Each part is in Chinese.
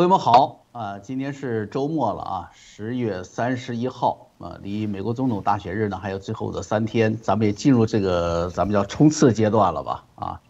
朋友们好啊！今天是周末了啊，十月三十一号啊，离美国总统大选日呢还有最后的三天，咱们也进入这个咱们叫冲刺阶段了吧啊。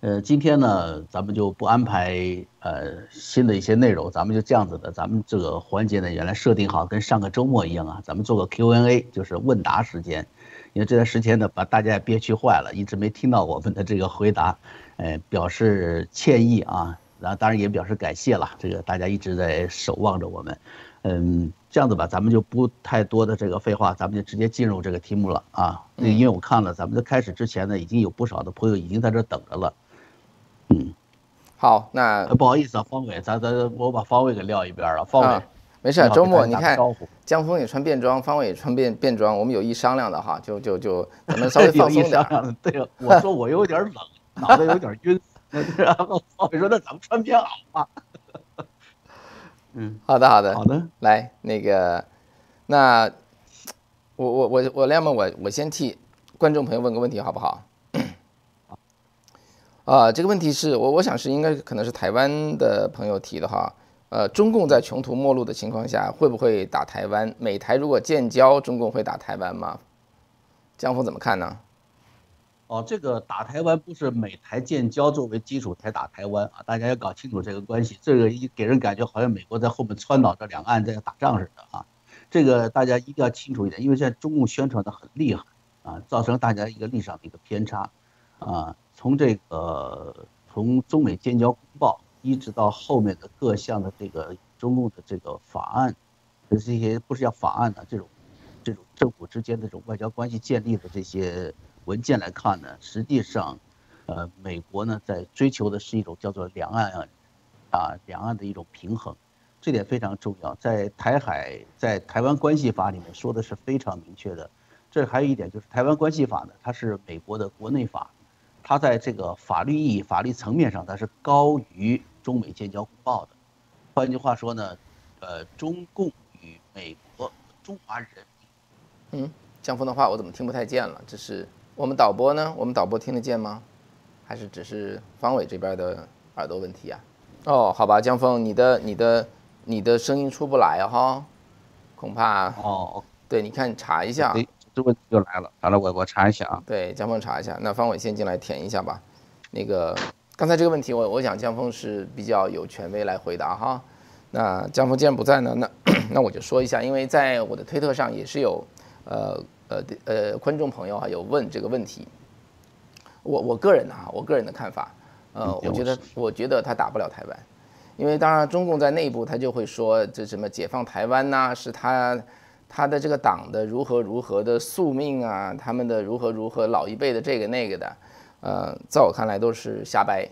呃，今天呢，咱们就不安排呃新的一些内容，咱们就这样子的，咱们这个环节呢原来设定好跟上个周末一样啊，咱们做个 Q&A，就是问答时间。因为这段时间呢，把大家也憋屈坏了，一直没听到我们的这个回答，呃，表示歉意啊。然后当然也表示感谢了，这个大家一直在守望着我们，嗯，这样子吧，咱们就不太多的这个废话，咱们就直接进入这个题目了啊。因为我看了咱们在开始之前呢，已经有不少的朋友已经在这等着了，嗯，好，那不好意思啊，方伟，咱咱我把方伟给撂一边了，方伟，没事，周末你看，江峰也穿便装，方伟也穿便便装，我们有意商量的哈，就就就咱们稍微 放松点。对，我说我有点冷，脑袋有点晕。然后我说：“那咱们穿棉袄吧。嗯，好的，好的，好的。来，那个，那我我我我亮么我我先替观众朋友问个问题好不好？啊，这个问题是我我想是应该可能是台湾的朋友提的哈。呃，中共在穷途末路的情况下，会不会打台湾？美台如果建交，中共会打台湾吗？江峰怎么看呢？哦，这个打台湾不是美台建交作为基础才打台湾啊，大家要搞清楚这个关系。这个一给人感觉好像美国在后面撺导着两岸在打仗似的啊，这个大家一定要清楚一点，因为现在中共宣传的很厉害啊，造成大家一个立场的一个偏差啊。从这个从中美建交公报一直到后面的各项的这个中共的这个法案，这些不是叫法案的这种这种政府之间的这种外交关系建立的这些。文件来看呢，实际上，呃，美国呢在追求的是一种叫做两岸，啊，两岸的一种平衡，这点非常重要。在台海在台湾关系法里面说的是非常明确的。这还有一点就是台湾关系法呢，它是美国的国内法，它在这个法律意义、法律层面上它是高于中美建交公报的。换句话说呢，呃，中共与美国中华人民，嗯，江峰的话我怎么听不太见了？这是。我们导播呢？我们导播听得见吗？还是只是方伟这边的耳朵问题啊？哦，好吧，江峰，你的、你的、你的声音出不来哈，恐怕哦，对，你看查一下，这问题就来了。好了，我我查一下啊。对，江峰查一下。那方伟先进来填一下吧。那个刚才这个问题，我我想江峰是比较有权威来回答哈。那江峰既然不在呢，那 那我就说一下，因为在我的推特上也是有呃。呃呃，观众朋友啊，有问这个问题，我我个人啊，我个人的看法，呃，我觉得我觉得他打不了台湾，因为当然中共在内部他就会说这什么解放台湾呐，是他他的这个党的如何如何的宿命啊，他们的如何如何老一辈的这个那个的，呃，在我看来都是瞎掰，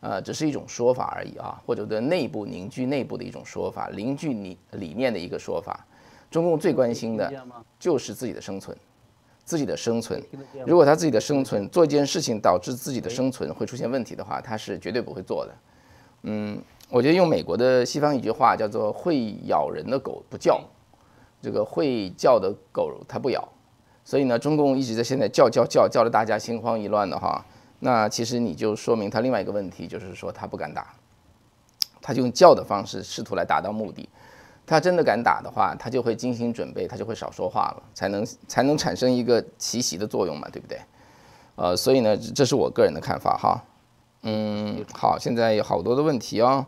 呃，只是一种说法而已啊，或者的内部凝聚内部的一种说法，凝聚理理念的一个说法。中共最关心的就是自己的生存，自己的生存。如果他自己的生存做一件事情导致自己的生存会出现问题的话，他是绝对不会做的。嗯，我觉得用美国的西方一句话叫做“会咬人的狗不叫”，这个会叫的狗它不咬。所以呢，中共一直在现在叫叫叫叫的大家心慌意乱的哈。那其实你就说明他另外一个问题，就是说他不敢打，他就用叫的方式试图来达到目的。他真的敢打的话，他就会精心准备，他就会少说话了，才能才能产生一个奇袭的作用嘛，对不对？呃，所以呢，这是我个人的看法哈。嗯，好，现在有好多的问题哦。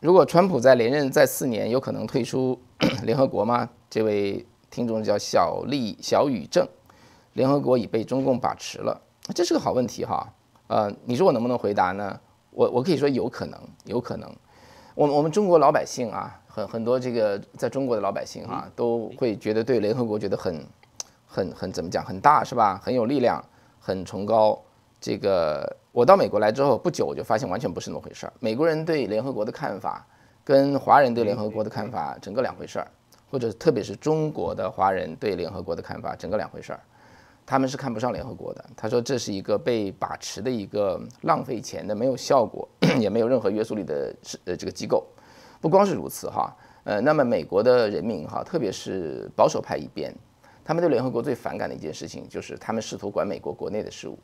如果川普在连任再四年，有可能退出 联合国吗？这位听众叫小丽小雨正，联合国已被中共把持了，这是个好问题哈。呃，你说我能不能回答呢？我我可以说有可能，有可能。我我们中国老百姓啊。很很多这个在中国的老百姓哈，都会觉得对联合国觉得很，很很怎么讲很大是吧？很有力量，很崇高。这个我到美国来之后不久，我就发现完全不是那么回事儿。美国人对联合国的看法，跟华人对联合国的看法整个两回事儿，或者特别是中国的华人对联合国的看法整个两回事儿。他们是看不上联合国的，他说这是一个被把持的一个浪费钱的、没有效果 也没有任何约束力的是呃这个机构。不光是如此哈，呃，那么美国的人民哈，特别是保守派一边，他们对联合国最反感的一件事情就是他们试图管美国国内的事务，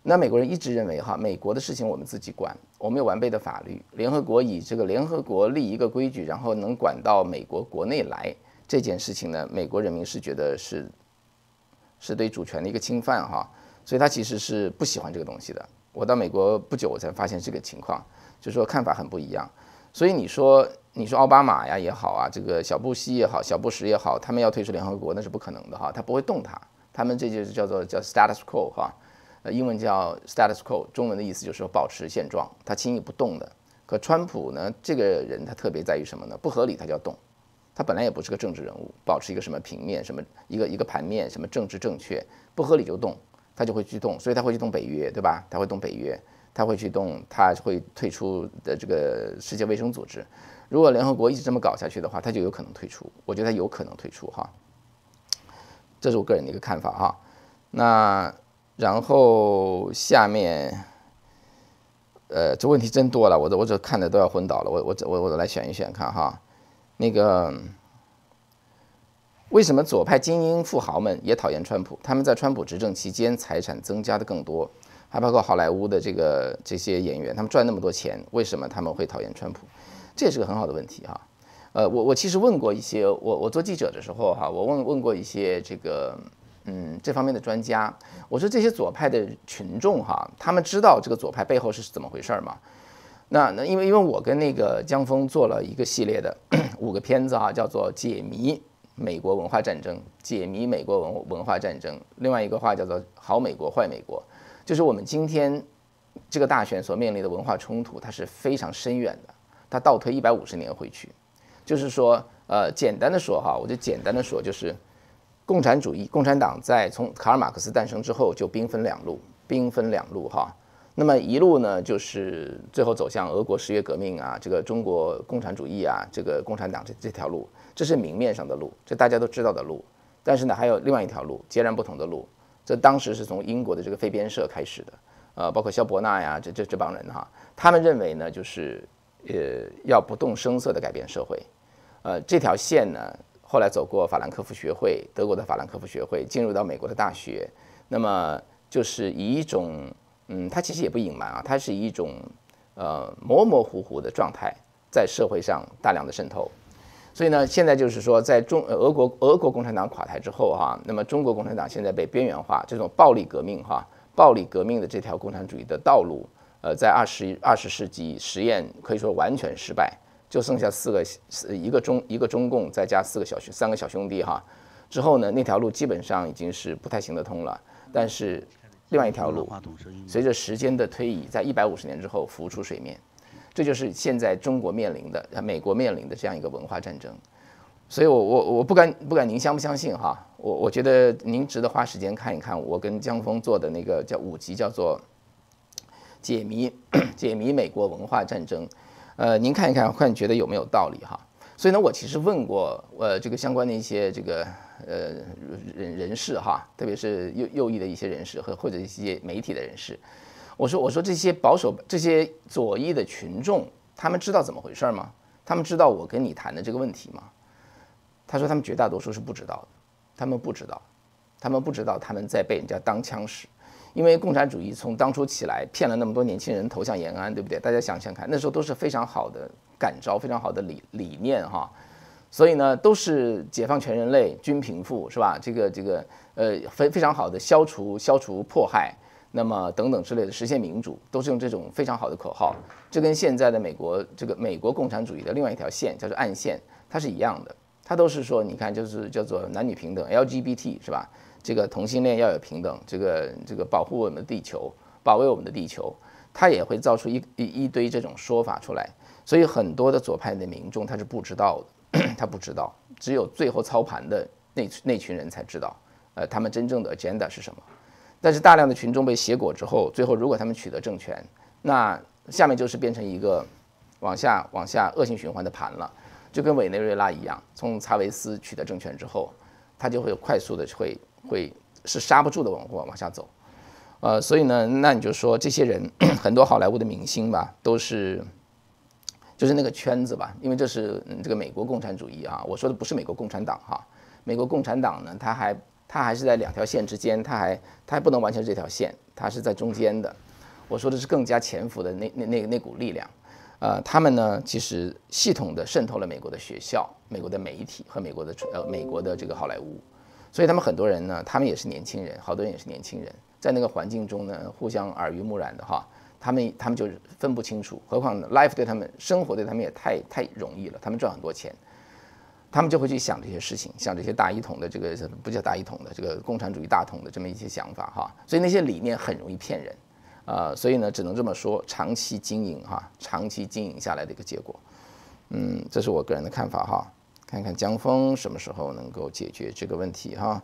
那美国人一直认为哈，美国的事情我们自己管，我们有完备的法律，联合国以这个联合国立一个规矩，然后能管到美国国内来这件事情呢，美国人民是觉得是是对主权的一个侵犯哈，所以他其实是不喜欢这个东西的。我到美国不久，我才发现这个情况，就是说看法很不一样。所以你说你说奥巴马呀也好啊，这个小布希也好，小布什也好，他们要退出联合国那是不可能的哈，他不会动它，他们这就是叫做叫 status quo 哈。呃，英文叫 status quo，中文的意思就是说保持现状，他轻易不动的。可川普呢，这个人他特别在于什么呢？不合理他就要动，他本来也不是个政治人物，保持一个什么平面，什么一个一个盘面，什么政治正确，不合理就动，他就会去动，所以他会去动北约，对吧？他会动北约，他会去动，他会退出的这个世界卫生组织。如果联合国一直这么搞下去的话，他就有可能退出。我觉得他有可能退出哈，这是我个人的一个看法哈。那。然后下面，呃，这问题真多了，我这我这看的都要昏倒了。我我我我来选一选看哈，那个为什么左派精英富豪们也讨厌川普？他们在川普执政期间财产增加的更多，还包括好莱坞的这个这些演员，他们赚那么多钱，为什么他们会讨厌川普？这也是个很好的问题哈。呃，我我其实问过一些，我我做记者的时候哈，我问问过一些这个。嗯，这方面的专家，我说这些左派的群众哈，他们知道这个左派背后是怎么回事儿吗？那那因为因为我跟那个江峰做了一个系列的五个片子哈，叫做解谜美国文化战争，解谜美国文文化战争。另外一个话叫做好美国坏美国，就是我们今天这个大选所面临的文化冲突，它是非常深远的，它倒推一百五十年回去，就是说呃，简单的说哈，我就简单的说就是。共产主义，共产党在从卡尔马克思诞生之后就兵分两路，兵分两路哈。那么一路呢，就是最后走向俄国十月革命啊，这个中国共产主义啊，这个共产党这这条路，这是明面上的路，这大家都知道的路。但是呢，还有另外一条路，截然不同的路。这当时是从英国的这个废边社开始的，呃，包括肖伯纳呀，这这这帮人哈，他们认为呢，就是呃要不动声色地改变社会，呃，这条线呢。后来走过法兰克福学会，德国的法兰克福学会，进入到美国的大学，那么就是以一种，嗯，他其实也不隐瞒啊，他是以一种，呃，模模糊糊的状态在社会上大量的渗透。所以呢，现在就是说，在中俄国俄国共产党垮台之后哈，那么中国共产党现在被边缘化，这种暴力革命哈，暴力革命的这条共产主义的道路，呃，在二十二十世纪实验可以说完全失败。就剩下四个，一个中一个中共，再加四个小兄三个小兄弟哈，之后呢，那条路基本上已经是不太行得通了。但是另外一条路，随着时间的推移，在一百五十年之后浮出水面，这就是现在中国面临的、美国面临的这样一个文化战争。所以，我我我不敢不敢您相不相信哈？我我觉得您值得花时间看一看我跟江峰做的那个叫五集，叫做解谜 解谜美国文化战争。呃，您看一看，看觉得有没有道理哈？所以呢，我其实问过呃这个相关的一些这个呃人人士哈，特别是右右翼的一些人士和或者一些媒体的人士，我说我说这些保守这些左翼的群众，他们知道怎么回事吗？他们知道我跟你谈的这个问题吗？他说他们绝大多数是不知道的，他们不知道，他们不知道他们在被人家当枪使。因为共产主义从当初起来骗了那么多年轻人投向延安，对不对？大家想想看，那时候都是非常好的感召，非常好的理理念哈。所以呢，都是解放全人类、均贫富，是吧？这个这个呃，非非常好的消除消除迫害，那么等等之类的实现民主，都是用这种非常好的口号。这跟现在的美国这个美国共产主义的另外一条线叫做暗线，它是一样的。它都是说，你看，就是叫做男女平等 LGBT，是吧？这个同性恋要有平等，这个这个保护我们的地球，保卫我们的地球，他也会造出一一一堆这种说法出来，所以很多的左派的民众他是不知道的，他不知道，只有最后操盘的那那群人才知道，呃，他们真正的 agenda 是什么。但是大量的群众被挟裹之后，最后如果他们取得政权，那下面就是变成一个往下往下恶性循环的盘了，就跟委内瑞拉一样，从查韦斯取得政权之后，他就会快速的会。会是刹不住的往往往下走，呃，所以呢，那你就说这些人很多好莱坞的明星吧，都是就是那个圈子吧，因为这是这个美国共产主义啊，我说的不是美国共产党哈，美国共产党呢，他还它还是在两条线之间，它还它还不能完全这条线，它是在中间的。我说的是更加潜伏的那那那那股力量，呃，他们呢其实系统的渗透了美国的学校、美国的媒体和美国的呃美国的这个好莱坞，所以他们很多人呢，他们也是年轻人，好多人也是年轻人，在那个环境中呢，互相耳濡目染的哈，他们他们就分不清楚，何况 life 对他们生活对他们也太太容易了，他们赚很多钱。他们就会去想这些事情，像这些大一统的这个不叫大一统的这个共产主义大统的这么一些想法哈，所以那些理念很容易骗人，啊，所以呢只能这么说，长期经营哈，长期经营下来的一个结果，嗯，这是我个人的看法哈，看看江峰什么时候能够解决这个问题哈，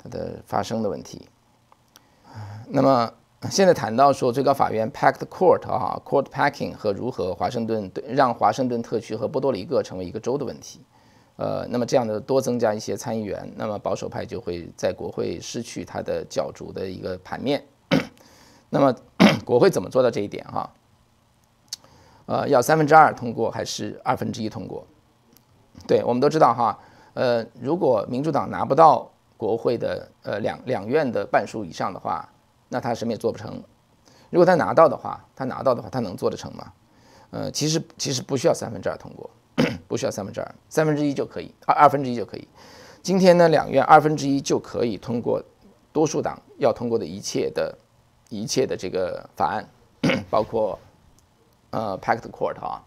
它的发生的问题。那么现在谈到说最高法院 packed court 哈，court packing 和如何华盛顿让华盛顿特区和波多黎各成为一个州的问题。呃，那么这样的多增加一些参议员，那么保守派就会在国会失去它的角逐的一个盘面。那么 国会怎么做到这一点哈？呃，要三分之二通过还是二分之一通过？对我们都知道哈，呃，如果民主党拿不到国会的呃两两院的半数以上的话，那他什么也做不成。如果他拿到的话，他拿到的话，他能做得成吗？呃，其实其实不需要三分之二通过。不需要三分之二，三分之一就可以，二二分之一就可以。今天呢，两院二分之一就可以通过多数党要通过的一切的、一切的这个法案，包括呃 packed court 啊。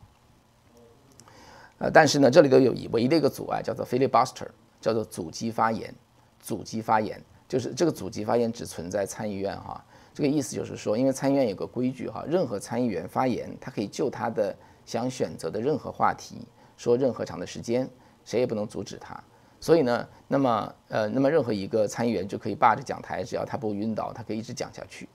呃，但是呢，这里头有一唯一的一个阻碍，叫做 filibuster，叫做阻击发言。阻击发言就是这个阻击发言只存在参议院哈。这个意思就是说，因为参议院有个规矩哈，任何参议员发言，他可以就他的想选择的任何话题。说任何长的时间，谁也不能阻止他。所以呢，那么呃，那么任何一个参议员就可以霸着讲台，只要他不晕倒，他可以一直讲下去。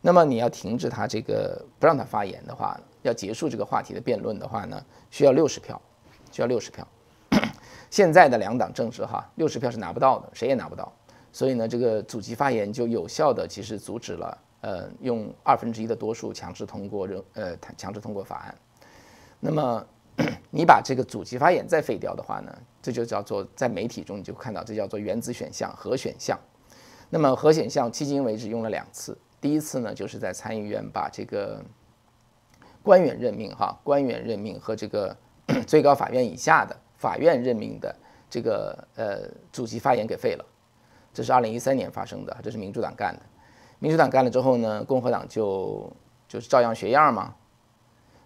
那么你要停止他这个不让他发言的话，要结束这个话题的辩论的话呢，需要六十票，需要六十票。现在的两党政治哈，六十票是拿不到的，谁也拿不到。所以呢，这个阻击发言就有效的其实阻止了呃用二分之一的多数强制通过任呃强制通过法案。那么。你把这个阻击发言再废掉的话呢，这就叫做在媒体中你就看到这叫做原子选项核选项。那么核选项迄今为止用了两次，第一次呢就是在参议院把这个官员任命哈官员任命和这个 最高法院以下的法院任命的这个呃阻击发言给废了，这是二零一三年发生的，这是民主党干的。民主党干了之后呢，共和党就就是照样学样嘛。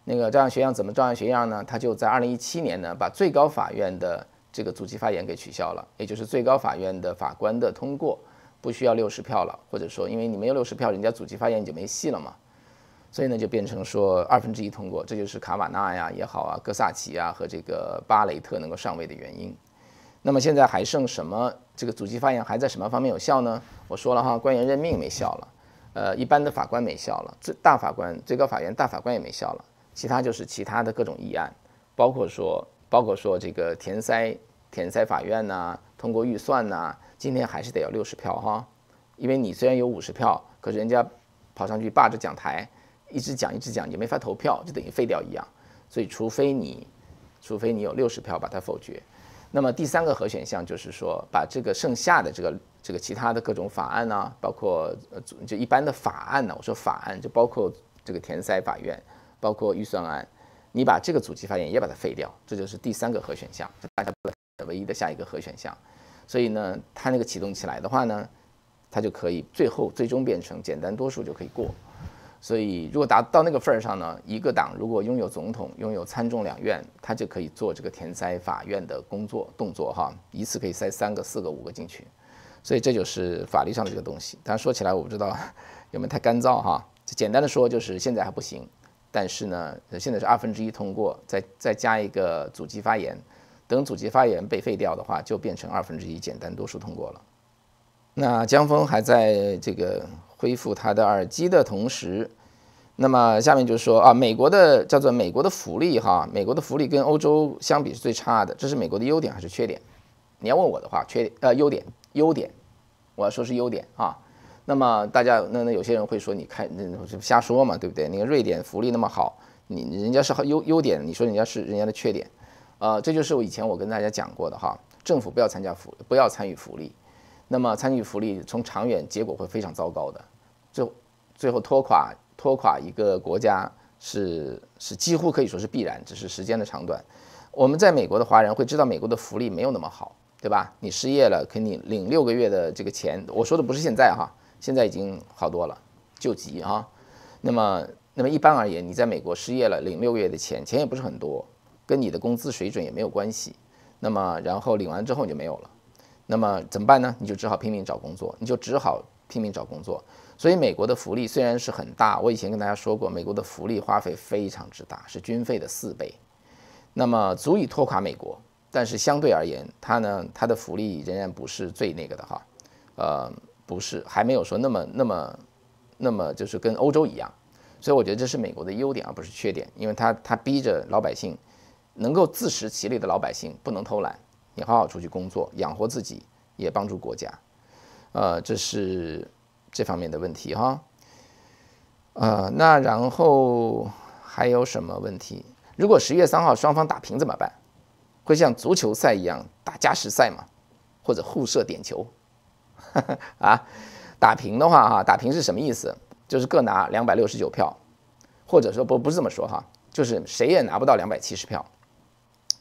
那个照样学样怎么照样学样呢？他就在二零一七年呢，把最高法院的这个阻击发言给取消了，也就是最高法院的法官的通过不需要六十票了，或者说因为你没有六十票，人家阻击发言你就没戏了嘛，所以呢就变成说二分之一通过，这就是卡瓦纳呀也好啊，戈萨奇啊和这个巴雷特能够上位的原因。那么现在还剩什么？这个阻击发言还在什么方面有效呢？我说了哈，官员任命没效了，呃，一般的法官没效了，最大法官最高法院大法官也没效了。其他就是其他的各种议案，包括说，包括说这个填塞填塞法院呐，通过预算呐，今天还是得要六十票哈，因为你虽然有五十票，可是人家跑上去霸着讲台，一直讲一直讲，也没法投票，就等于废掉一样。所以除非你，除非你有六十票把它否决，那么第三个核选项就是说，把这个剩下的这个这个其他的各种法案呢，包括就一般的法案呢，我说法案就包括这个填塞法院。包括预算案，你把这个阻击发言也把它废掉，这就是第三个核选项，大家唯一的下一个核选项。所以呢，它那个启动起来的话呢，它就可以最后最终变成简单多数就可以过。所以如果达到那个份儿上呢，一个党如果拥有总统、拥有参众两院，它就可以做这个填塞法院的工作动作哈，一次可以塞三个、四个、五个进去。所以这就是法律上的这个东西。但说起来，我不知道 有没有太干燥哈。简单的说，就是现在还不行。但是呢，现在是二分之一通过，再再加一个阻击发言，等阻击发言被废掉的话，就变成二分之一简单多数通过了。那江峰还在这个恢复他的耳机的同时，那么下面就说啊，美国的叫做美国的福利哈，美国的福利跟欧洲相比是最差的，这是美国的优点还是缺点？你要问我的话，缺点呃优点优点，我要说是优点啊。那么大家，那那有些人会说，你看那瞎说嘛，对不对？那个瑞典福利那么好，你人家是优优点，你说人家是人家的缺点，呃，这就是我以前我跟大家讲过的哈，政府不要参加福，不要参与福利。那么参与福利从长远结果会非常糟糕的，最最后拖垮拖垮一个国家是是几乎可以说是必然，只是时间的长短。我们在美国的华人会知道美国的福利没有那么好，对吧？你失业了，给你领六个月的这个钱。我说的不是现在哈，现在已经好多了，救急哈。那么那么一般而言，你在美国失业了，领六个月的钱，钱也不是很多，跟你的工资水准也没有关系。那么然后领完之后你就没有了。那么怎么办呢？你就只好拼命找工作，你就只好拼命找工作。所以美国的福利虽然是很大，我以前跟大家说过，美国的福利花费非常之大，是军费的四倍，那么足以拖垮美国。但是相对而言，它呢，它的福利仍然不是最那个的哈，呃，不是，还没有说那么那么那么就是跟欧洲一样。所以我觉得这是美国的优点，而不是缺点，因为他他逼着老百姓能够自食其力的老百姓不能偷懒。你好好出去工作，养活自己，也帮助国家，呃，这是这方面的问题哈。呃，那然后还有什么问题？如果十月三号双方打平怎么办？会像足球赛一样打加时赛吗？或者互射点球？啊，打平的话哈，打平是什么意思？就是各拿两百六十九票，或者说不不是这么说哈，就是谁也拿不到两百七十票，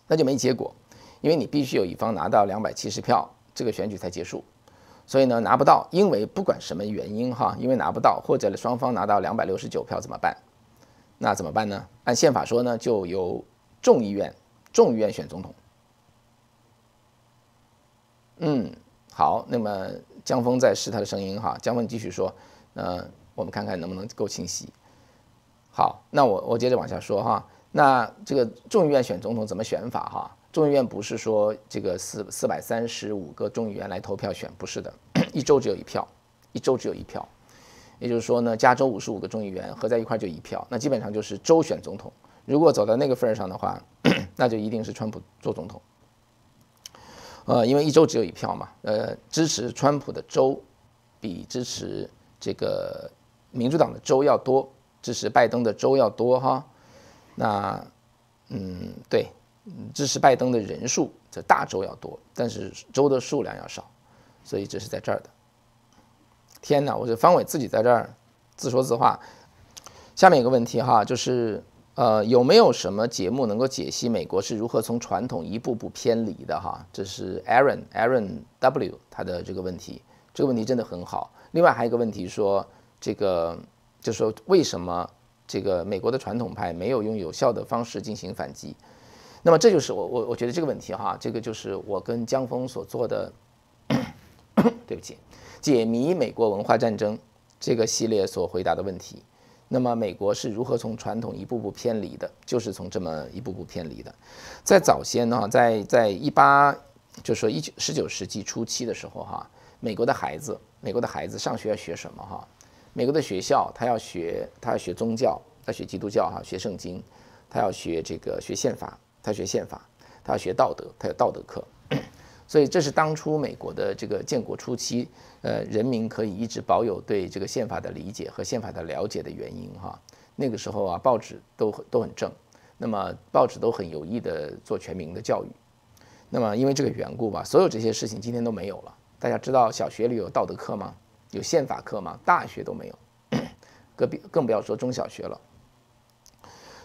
那就没结果。因为你必须有一方拿到两百七十票，这个选举才结束，所以呢拿不到，因为不管什么原因哈，因为拿不到或者双方拿到两百六十九票怎么办？那怎么办呢？按宪法说呢，就由众议院众议院选总统。嗯，好，那么江峰在试他的声音哈，江峰继续说，呃我们看看能不能够清晰。好，那我我接着往下说哈，那这个众议院选总统怎么选法哈？众议院不是说这个四四百三十五个众议员来投票选，不是的，一周只有一票，一周只有一票，也就是说呢，加州五十五个众议员合在一块就一票，那基本上就是州选总统。如果走到那个份儿上的话，那就一定是川普做总统。呃，因为一周只有一票嘛，呃，支持川普的州比支持这个民主党的州要多，支持拜登的州要多哈。那，嗯，对。支持拜登的人数在大州要多，但是州的数量要少，所以这是在这儿的。天哪，我这方伟自己在这儿自说自话。下面一个问题哈，就是呃有没有什么节目能够解析美国是如何从传统一步步偏离的哈？这是 Aaron Aaron W 他的这个问题，这个问题真的很好。另外还有一个问题说，这个就是说为什么这个美国的传统派没有用有效的方式进行反击？那么这就是我我我觉得这个问题哈，这个就是我跟江峰所做的，对不起，解谜美国文化战争这个系列所回答的问题。那么美国是如何从传统一步步偏离的？就是从这么一步步偏离的。在早先呢，在在一八，就说一九十九世纪初期的时候哈，美国的孩子，美国的孩子上学要学什么哈？美国的学校他要学他要学宗教，他学基督教哈，学圣经，他要学这个学宪法。他学宪法，他要学道德，他有道德课，所以这是当初美国的这个建国初期，呃，人民可以一直保有对这个宪法的理解和宪法的了解的原因哈。那个时候啊，报纸都都很正，那么报纸都很有意的做全民的教育。那么因为这个缘故吧，所有这些事情今天都没有了。大家知道小学里有道德课吗？有宪法课吗？大学都没有，更别更不要说中小学了。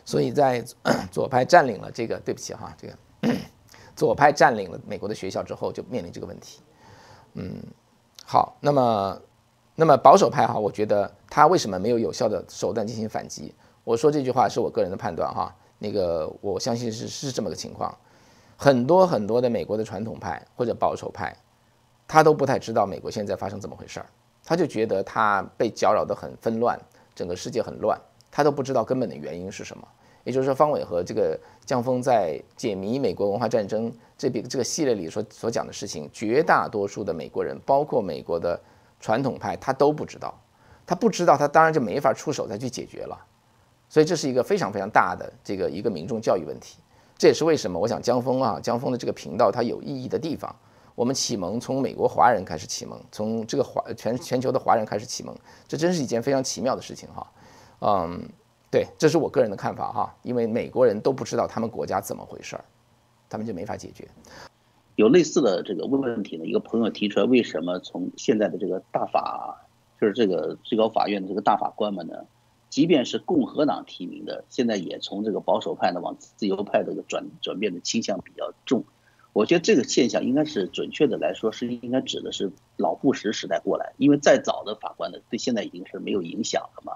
所以在 左派占领了这个，对不起哈，这个左派占领了美国的学校之后，就面临这个问题。嗯，好，那么那么保守派哈，我觉得他为什么没有有效的手段进行反击？我说这句话是我个人的判断哈，那个我相信是是这么个情况。很多很多的美国的传统派或者保守派，他都不太知道美国现在发生怎么回事儿，他就觉得他被搅扰得很纷乱，整个世界很乱，他都不知道根本的原因是什么。也就是说，方伟和这个江峰在解谜美国文化战争这笔这个系列里所所讲的事情，绝大多数的美国人，包括美国的传统派，他都不知道。他不知道，他当然就没法出手再去解决了。所以这是一个非常非常大的这个一个民众教育问题。这也是为什么我想江峰啊，江峰的这个频道它有意义的地方。我们启蒙从美国华人开始启蒙，从这个华全全球的华人开始启蒙，这真是一件非常奇妙的事情哈。嗯。对，这是我个人的看法哈，因为美国人都不知道他们国家怎么回事儿，他们就没法解决。有类似的这个问问题呢，一个朋友提出来，为什么从现在的这个大法，就是这个最高法院的这个大法官们呢，即便是共和党提名的，现在也从这个保守派呢往自由派的个转转变的倾向比较重。我觉得这个现象应该是准确的来说，是应该指的是老布什时代过来，因为再早的法官呢，对现在已经是没有影响了嘛。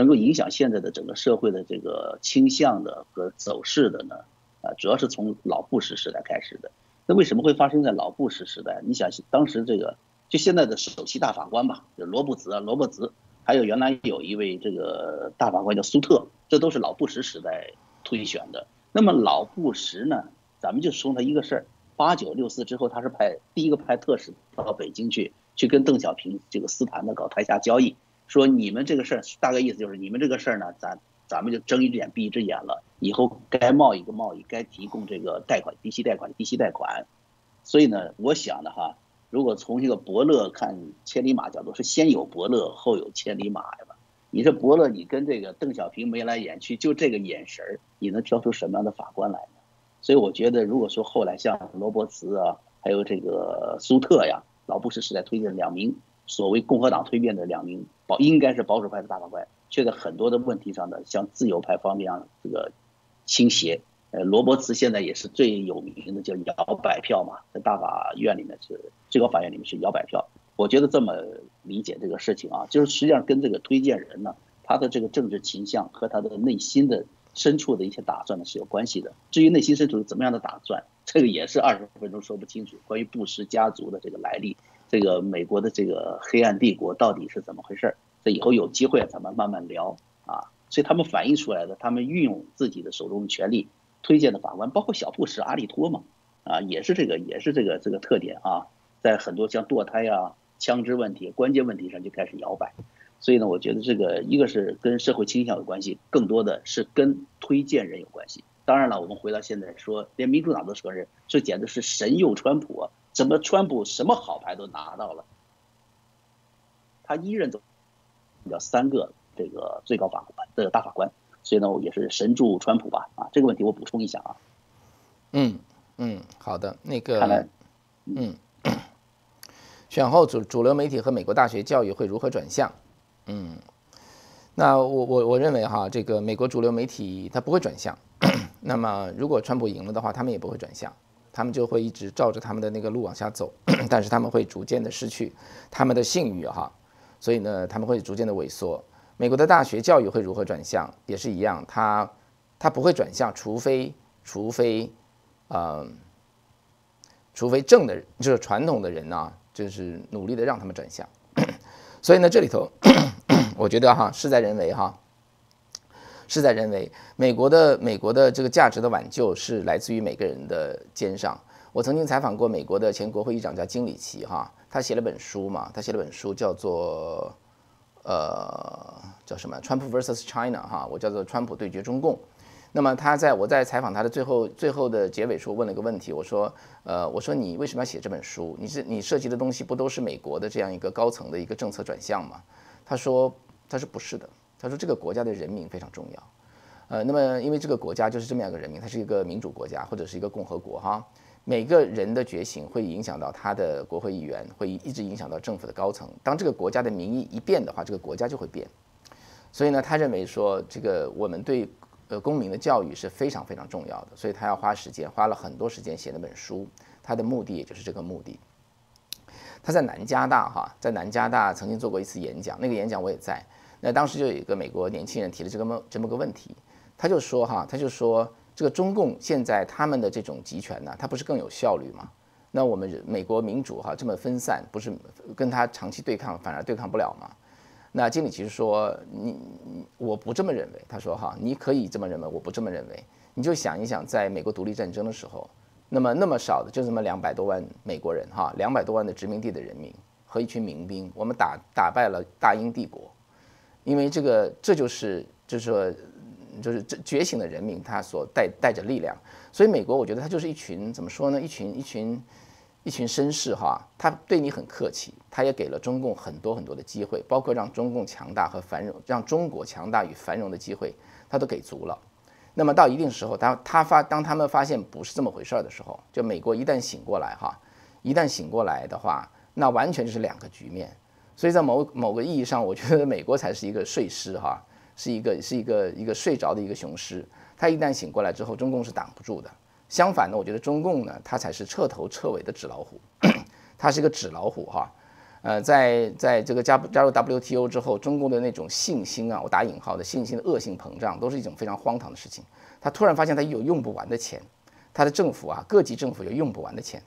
能够影响现在的整个社会的这个倾向的和走势的呢，啊，主要是从老布什时代开始的。那为什么会发生在老布什时代？你想，当时这个就现在的首席大法官吧，就罗布兹啊，罗伯兹，还有原来有一位这个大法官叫苏特，这都是老布什时代推选的。那么老布什呢，咱们就说他一个事儿。八九六四之后，他是派第一个派特使到北京去，去跟邓小平这个私谈的，搞台下交易，说你们这个事儿大概意思就是你们这个事儿呢，咱咱们就睁一只眼闭一只眼了，以后该贸易的贸易，该提供这个贷款低息贷款低息贷款。所以呢，我想的哈，如果从一个伯乐看千里马角度，是先有伯乐后有千里马呀吧？你这伯乐，你跟这个邓小平眉来眼去，就这个眼神儿，你能挑出什么样的法官来呢？所以我觉得，如果说后来像罗伯茨啊，还有这个苏特呀，老布什时代推荐两名所谓共和党推荐的两名保，应该是保守派的大法官，却在很多的问题上呢，向自由派方面这个倾斜。呃，罗伯茨现在也是最有名的，叫摇摆票嘛，在大法院里面是最高法院里面是摇摆票。我觉得这么理解这个事情啊，就是实际上跟这个推荐人呢，他的这个政治倾向和他的内心的。深处的一些打算呢是有关系的。至于内心深处怎么样的打算，这个也是二十分钟说不清楚。关于布什家族的这个来历，这个美国的这个黑暗帝国到底是怎么回事儿？这以后有机会咱们慢慢聊啊。所以他们反映出来的，他们运用自己的手中的权力推荐的法官，包括小布什、阿利托嘛，啊，也是这个，也是这个这个特点啊。在很多像堕胎啊、枪支问题、关键问题上就开始摇摆。所以呢，我觉得这个一个是跟社会倾向有关系，更多的是跟推荐人有关系。当然了，我们回到现在说，连民主党都承认，这简直是神佑川普啊！怎么川普什么好牌都拿到了，他一任总要三个这个最高法官的大法官，所以呢，我也是神助川普吧？啊，这个问题我补充一下啊。嗯嗯，好的，那个，嗯，选后主主流媒体和美国大学教育会如何转向？嗯，那我我我认为哈，这个美国主流媒体它不会转向。那么如果川普赢了的话，他们也不会转向，他们就会一直照着他们的那个路往下走。但是他们会逐渐的失去他们的信誉哈，所以呢，他们会逐渐的萎缩。美国的大学教育会如何转向，也是一样，它它不会转向，除非除非，呃，除非正的，就是传统的人呢，就是努力的让他们转向。所以呢，这里头。我觉得哈，事在人为哈，事在人为。美国的美国的这个价值的挽救是来自于每个人的肩上。我曾经采访过美国的前国会议长叫金里奇哈，他写了本书嘛，他写了本书叫做呃叫什么？川普 versus China 哈，我叫做川普对决中共。那么他在我在采访他的最后最后的结尾处问了个问题，我说呃我说你为什么要写这本书？你是你涉及的东西不都是美国的这样一个高层的一个政策转向吗？他说。他说不是的，他说这个国家的人民非常重要，呃，那么因为这个国家就是这么样一个人民，它是一个民主国家或者是一个共和国哈，每个人的觉醒会影响到他的国会议员，会一直影响到政府的高层。当这个国家的民意一变的话，这个国家就会变。所以呢，他认为说这个我们对呃公民的教育是非常非常重要的，所以他要花时间，花了很多时间写那本书，他的目的也就是这个目的。他在南加大哈，在南加大曾经做过一次演讲，那个演讲我也在。那当时就有一个美国年轻人提了这么这么个问题，他就说哈，他就说这个中共现在他们的这种集权呢，它不是更有效率吗？那我们美国民主哈这么分散，不是跟他长期对抗反而对抗不了吗？那经理其实说你我不这么认为，他说哈你可以这么认为，我不这么认为。你就想一想，在美国独立战争的时候，那么那么少的就这么两百多万美国人哈，两百多万的殖民地的人民和一群民兵，我们打打败了大英帝国。因为这个，这就是就是说，就是这觉醒的人民他所带带着力量，所以美国我觉得他就是一群怎么说呢？一群一群一群绅士哈，他对你很客气，他也给了中共很多很多的机会，包括让中共强大和繁荣，让中国强大与繁荣的机会，他都给足了。那么到一定时候，当他发当他们发现不是这么回事儿的时候，就美国一旦醒过来哈，一旦醒过来的话，那完全就是两个局面。所以在某某个意义上，我觉得美国才是一个睡狮哈，是一个是一个一个睡着的一个雄狮。他一旦醒过来之后，中共是挡不住的。相反呢，我觉得中共呢，它才是彻头彻尾的纸老虎，它是一个纸老虎哈。呃，在在这个加加入 WTO 之后，中共的那种信心啊，我打引号的信心的恶性膨胀，都是一种非常荒唐的事情。他突然发现他有用不完的钱，他的政府啊，各级政府有用不完的钱。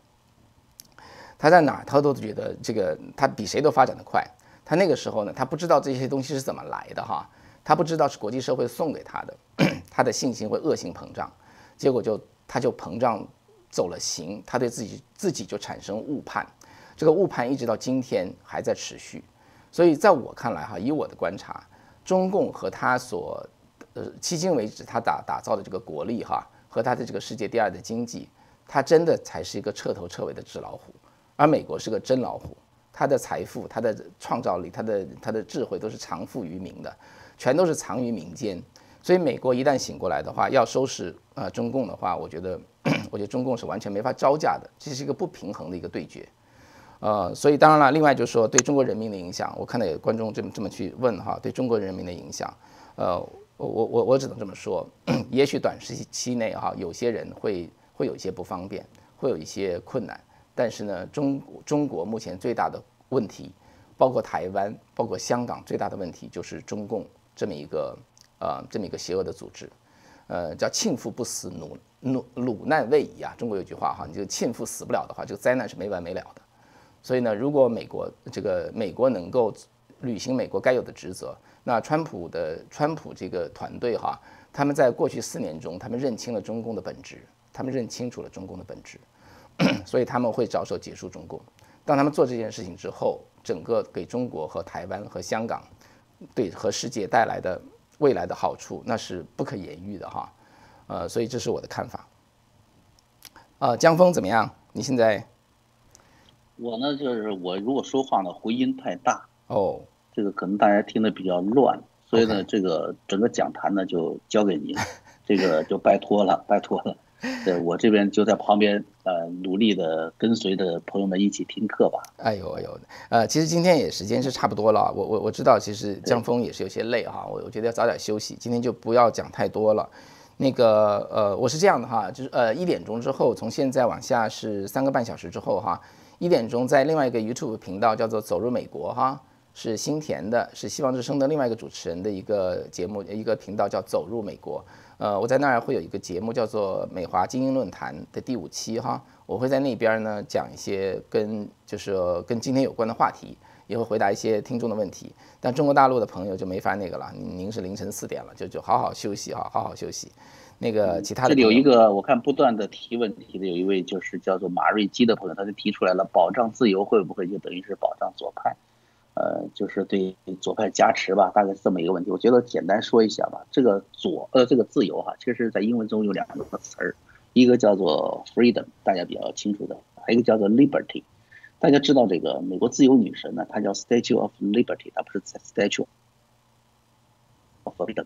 他在哪儿，他都觉得这个他比谁都发展的快。他那个时候呢，他不知道这些东西是怎么来的哈，他不知道是国际社会送给他的，他的信心会恶性膨胀，结果就他就膨胀走了形，他对自己自己就产生误判，这个误判一直到今天还在持续。所以在我看来哈，以我的观察，中共和他所呃迄今为止他打打造的这个国力哈，和他的这个世界第二的经济，他真的才是一个彻头彻尾的纸老虎。而美国是个真老虎，它的财富、它的创造力、它的它的智慧都是藏富于民的，全都是藏于民间。所以美国一旦醒过来的话，要收拾呃中共的话，我觉得，我觉得中共是完全没法招架的，这是一个不平衡的一个对决。呃，所以当然了，另外就是说对中国人民的影响，我看到有观众这么这么去问哈，对中国人民的影响，呃，我我我我只能这么说，也许短时期内哈，有些人会会有一些不方便，会有一些困难。但是呢，中中国目前最大的问题，包括台湾、包括香港，最大的问题就是中共这么一个呃这么一个邪恶的组织，呃叫庆父不死，努努鲁难未已啊。中国有句话哈，你这个庆父死不了的话，这个灾难是没完没了的。所以呢，如果美国这个美国能够履行美国该有的职责，那川普的川普这个团队哈，他们在过去四年中，他们认清了中共的本质，他们认清楚了中共的本质。所以他们会着手结束中共。当他们做这件事情之后，整个给中国和台湾和香港，对和世界带来的未来的好处，那是不可言喻的哈。呃，所以这是我的看法。呃，江峰怎么样？你现在？我呢，就是我如果说话呢，回音太大哦，这个可能大家听得比较乱，所以呢，这个整个讲坛呢就交给您，这个就拜托了，拜托了。对我这边就在旁边，呃，努力的跟随的朋友们一起听课吧。哎呦哎呦，呃，其实今天也时间是差不多了，我我我知道，其实江峰也是有些累哈，我我觉得要早点休息，今天就不要讲太多了。那个呃，我是这样的哈，就是呃一点钟之后，从现在往下是三个半小时之后哈，一点钟在另外一个 YouTube 频道叫做走入美国哈，是新田的，是希望之声的另外一个主持人的一个节目一个频道叫走入美国。呃，我在那儿会有一个节目，叫做美华精英论坛的第五期哈，我会在那边呢讲一些跟就是跟今天有关的话题，也会回答一些听众的问题。但中国大陆的朋友就没法那个了，您是凌晨四点了，就就好好休息哈，好好休息。那个其他的这里有一个我看不断的提问题的有一位就是叫做马瑞基的朋友，他就提出来了，保障自由会不会就等于是保障左派？呃，就是对左派加持吧，大概是这么一个问题。我觉得简单说一下吧。这个左呃，这个自由哈，其实在英文中有两个词儿，一个叫做 freedom，大家比较清楚的，还有一个叫做 liberty。大家知道这个美国自由女神呢，她叫 Statue of Liberty，她不是 Statue of Freedom。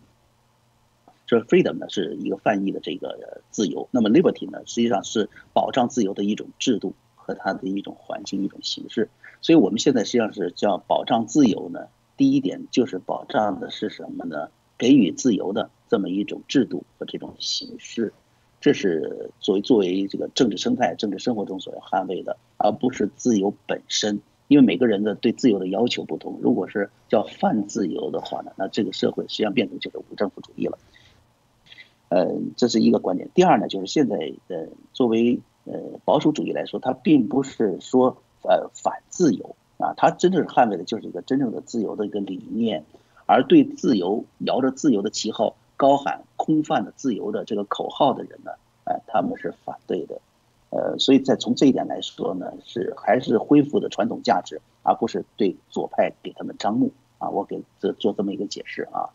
这 freedom 呢是一个翻译的这个自由，那么 liberty 呢实际上是保障自由的一种制度和它的一种环境一种形式。所以我们现在实际上是叫保障自由呢。第一点就是保障的是什么呢？给予自由的这么一种制度和这种形式，这是作为作为这个政治生态、政治生活中所要捍卫的，而不是自由本身。因为每个人的对自由的要求不同。如果是叫泛自由的话呢，那这个社会实际上变成就是无政府主义了。呃，这是一个观点。第二呢，就是现在呃作为呃保守主义来说，它并不是说。呃，反自由啊，他真正捍卫的就是一个真正的自由的一个理念，而对自由摇着自由的旗号高喊空泛的自由的这个口号的人呢，哎，他们是反对的。呃，所以在从这一点来说呢，是还是恢复的传统价值，而不是对左派给他们张目啊。我给这做这么一个解释啊，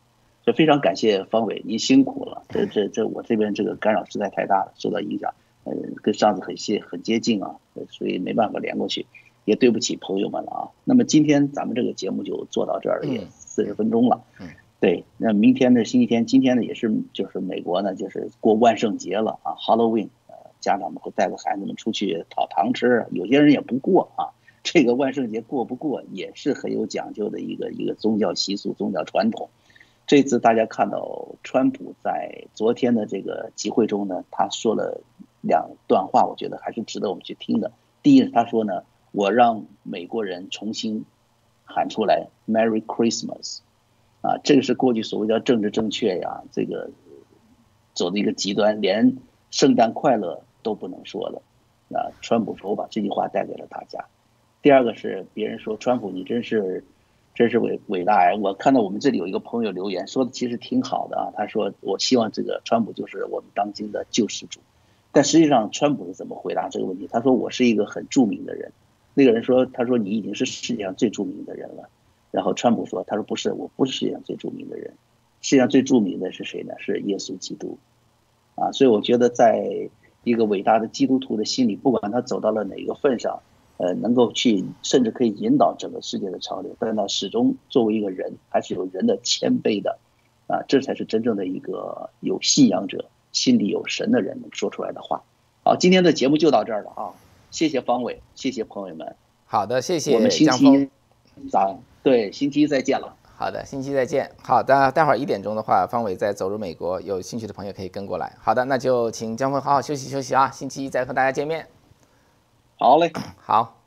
所以非常感谢方伟，您辛苦了。这这这我这边这个干扰实在太大了，受到影响。嗯，跟上次很接很接近啊，所以没办法连过去，也对不起朋友们了啊。那么今天咱们这个节目就做到这儿，也四十分钟了。嗯，对，那明天呢星期天，今天呢也是就是美国呢就是过万圣节了啊，Halloween，呃，家长们会带着孩子们出去讨糖吃，有些人也不过啊。这个万圣节过不过也是很有讲究的一个一个宗教习俗、宗教传统。这次大家看到川普在昨天的这个集会中呢，他说了两段话，我觉得还是值得我们去听的。第一，他说呢，我让美国人重新喊出来 “Merry Christmas”，啊，这个是过去所谓叫政治正确呀，这个走的一个极端，连圣诞快乐都不能说了。啊，川普说我把这句话带给了大家。第二个是别人说川普你真是，真是伟伟大呀！我看到我们这里有一个朋友留言说的其实挺好的啊，他说我希望这个川普就是我们当今的救世主，但实际上川普是怎么回答这个问题？他说我是一个很著名的人，那个人说他说你已经是世界上最著名的人了，然后川普说他说不是，我不是世界上最著名的人，世界上最著名的是谁呢？是耶稣基督，啊，所以我觉得在一个伟大的基督徒的心里，不管他走到了哪个份上。呃，能够去，甚至可以引导整个世界的潮流，但是他始终作为一个人，还是有人的谦卑的，啊，这才是真正的一个有信仰者、心里有神的人能说出来的话。好，今天的节目就到这儿了啊！谢谢方伟，谢谢朋友们。好的，谢谢。我们星期早对，星期一再见了。好的，星期一再见。好的，待会儿一点钟的话，方伟在走入美国，有兴趣的朋友可以跟过来。好的，那就请江峰好好休息休息啊，星期一再和大家见面。好嘞，好。